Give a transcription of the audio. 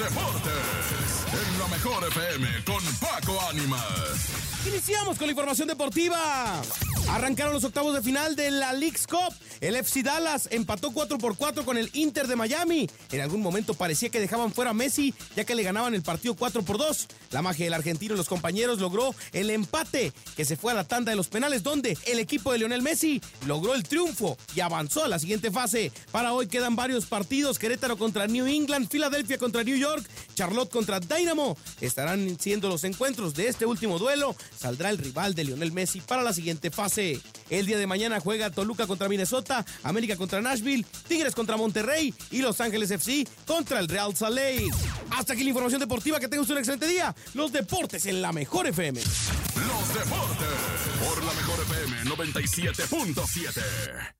deportes en la mejor FM con Paco Ánimas. Iniciamos con la información deportiva. Arrancaron los octavos de final de la League's Cup. El FC Dallas empató 4 por 4 con el Inter de Miami. En algún momento parecía que dejaban fuera a Messi, ya que le ganaban el partido 4 por 2. La magia del argentino y los compañeros logró el empate, que se fue a la tanda de los penales, donde el equipo de Lionel Messi logró el triunfo y avanzó a la siguiente fase. Para hoy quedan varios partidos: Querétaro contra New England, Filadelfia contra New York, Charlotte contra Dynamo. Estarán siendo los encuentros de este último duelo. Saldrá el rival de Lionel Messi para la siguiente fase. El día de mañana juega Toluca contra Minnesota, América contra Nashville, Tigres contra Monterrey y Los Ángeles FC contra el Real Salt. Hasta aquí la información deportiva. Que tengan un excelente día. Los deportes en la mejor FM. Los deportes por la mejor FM 97.7.